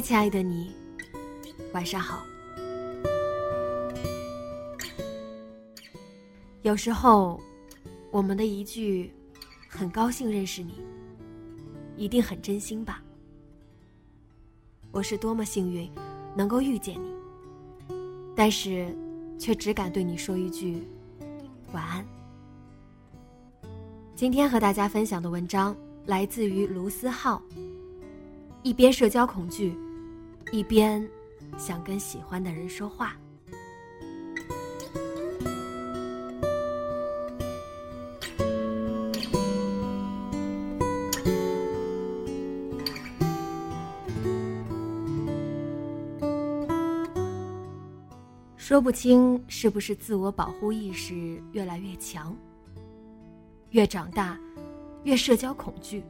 亲爱的你，晚上好。有时候，我们的一句“很高兴认识你”，一定很真心吧？我是多么幸运，能够遇见你，但是，却只敢对你说一句“晚安”。今天和大家分享的文章来自于卢思浩。一边社交恐惧，一边想跟喜欢的人说话。说不清是不是自我保护意识越来越强，越长大，越社交恐惧。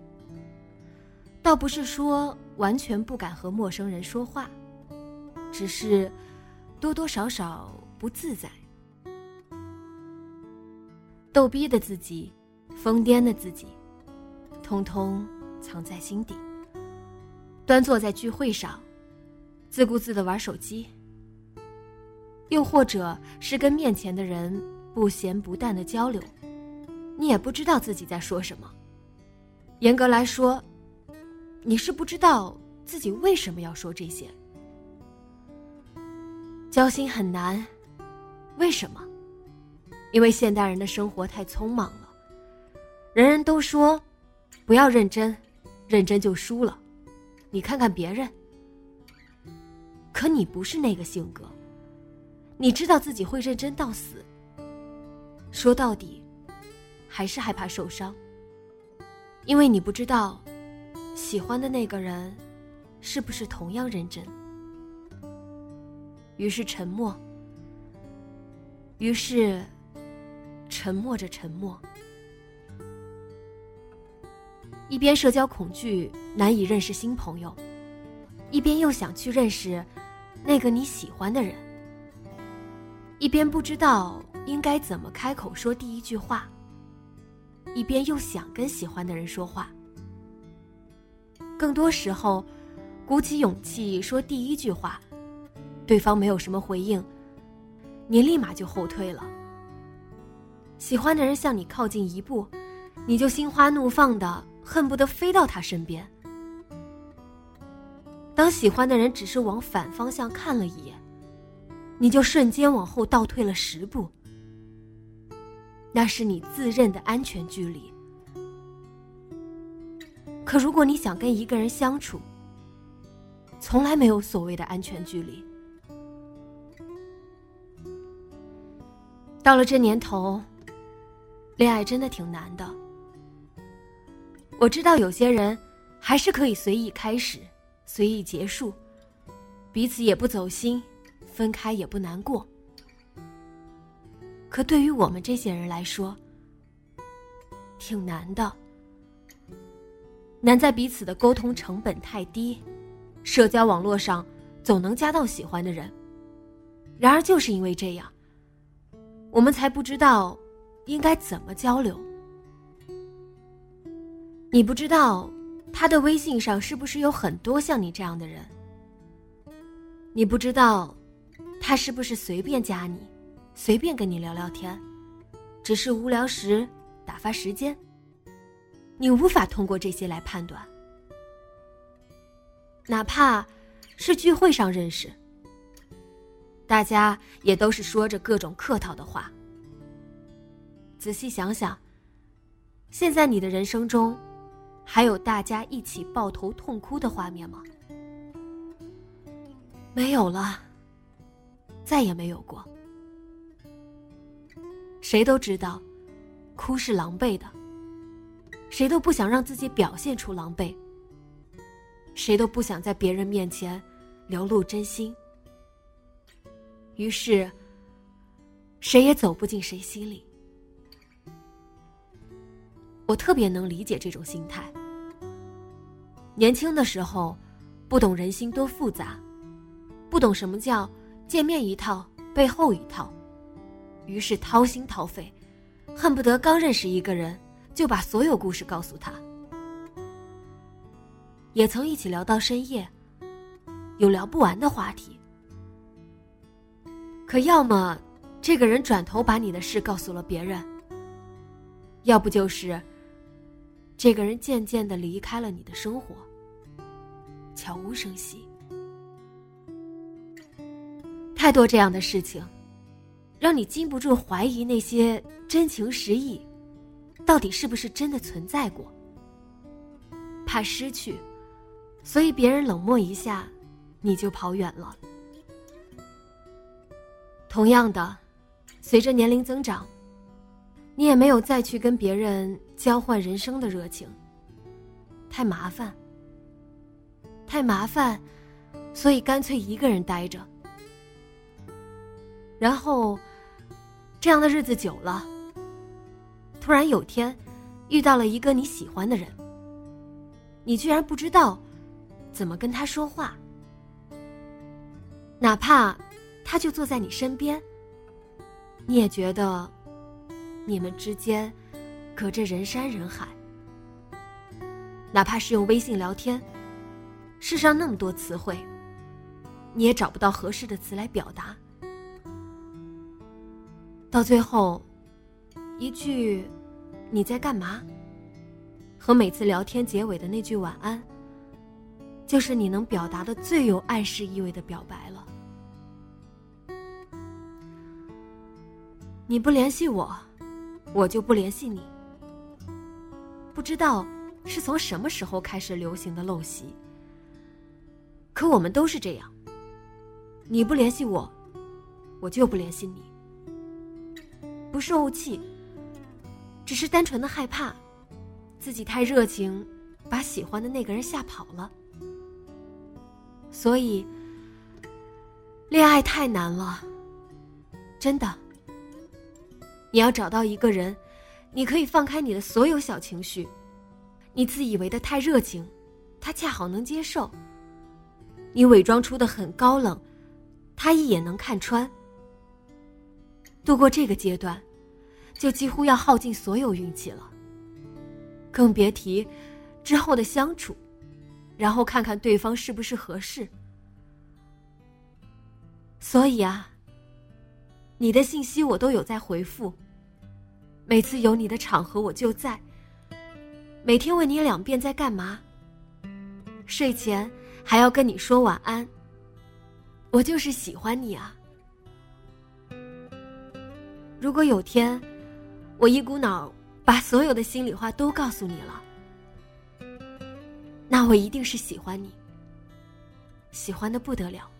倒不是说完全不敢和陌生人说话，只是多多少少不自在。逗逼的自己，疯癫的自己，通通藏在心底。端坐在聚会上，自顾自的玩手机，又或者是跟面前的人不咸不淡的交流，你也不知道自己在说什么。严格来说。你是不知道自己为什么要说这些。交心很难，为什么？因为现代人的生活太匆忙了，人人都说不要认真，认真就输了。你看看别人，可你不是那个性格。你知道自己会认真到死，说到底，还是害怕受伤，因为你不知道。喜欢的那个人，是不是同样认真？于是沉默。于是，沉默着沉默。一边社交恐惧难以认识新朋友，一边又想去认识那个你喜欢的人，一边不知道应该怎么开口说第一句话，一边又想跟喜欢的人说话。更多时候，鼓起勇气说第一句话，对方没有什么回应，你立马就后退了。喜欢的人向你靠近一步，你就心花怒放的恨不得飞到他身边。当喜欢的人只是往反方向看了一眼，你就瞬间往后倒退了十步。那是你自认的安全距离。可如果你想跟一个人相处，从来没有所谓的安全距离。到了这年头，恋爱真的挺难的。我知道有些人还是可以随意开始，随意结束，彼此也不走心，分开也不难过。可对于我们这些人来说，挺难的。难在彼此的沟通成本太低，社交网络上总能加到喜欢的人。然而就是因为这样，我们才不知道应该怎么交流。你不知道他的微信上是不是有很多像你这样的人？你不知道他是不是随便加你，随便跟你聊聊天，只是无聊时打发时间。你无法通过这些来判断，哪怕是聚会上认识，大家也都是说着各种客套的话。仔细想想，现在你的人生中，还有大家一起抱头痛哭的画面吗？没有了，再也没有过。谁都知道，哭是狼狈的，谁都不想让自己表现出狼狈，谁都不想在别人面前流露真心。于是，谁也走不进谁心里。我特别能理解这种心态。年轻的时候，不懂人心多复杂，不懂什么叫见面一套背后一套，于是掏心掏肺，恨不得刚认识一个人就把所有故事告诉他。也曾一起聊到深夜，有聊不完的话题。可要么，这个人转头把你的事告诉了别人；要不就是，这个人渐渐的离开了你的生活，悄无声息。太多这样的事情，让你禁不住怀疑那些真情实意，到底是不是真的存在过？怕失去，所以别人冷漠一下，你就跑远了。同样的，随着年龄增长，你也没有再去跟别人交换人生的热情。太麻烦，太麻烦，所以干脆一个人待着。然后，这样的日子久了，突然有天遇到了一个你喜欢的人，你居然不知道怎么跟他说话，哪怕。他就坐在你身边，你也觉得你们之间隔着人山人海。哪怕是用微信聊天，世上那么多词汇，你也找不到合适的词来表达。到最后，一句“你在干嘛”和每次聊天结尾的那句“晚安”，就是你能表达的最有暗示意味的表白了。你不联系我，我就不联系你。不知道是从什么时候开始流行的陋习，可我们都是这样。你不联系我，我就不联系你。不是怄气，只是单纯的害怕，自己太热情，把喜欢的那个人吓跑了。所以，恋爱太难了，真的。你要找到一个人，你可以放开你的所有小情绪，你自以为的太热情，他恰好能接受；你伪装出的很高冷，他一眼能看穿。度过这个阶段，就几乎要耗尽所有运气了，更别提之后的相处，然后看看对方是不是合适。所以啊。你的信息我都有在回复。每次有你的场合我就在。每天问你两遍在干嘛。睡前还要跟你说晚安。我就是喜欢你啊。如果有天，我一股脑把所有的心里话都告诉你了，那我一定是喜欢你，喜欢的不得了。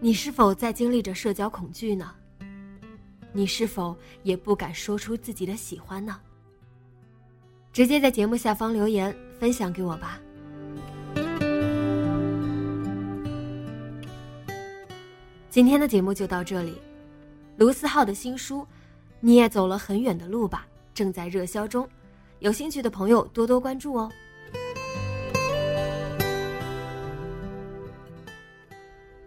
你是否在经历着社交恐惧呢？你是否也不敢说出自己的喜欢呢？直接在节目下方留言分享给我吧。今天的节目就到这里，卢思浩的新书《你也走了很远的路吧》正在热销中，有兴趣的朋友多多关注哦。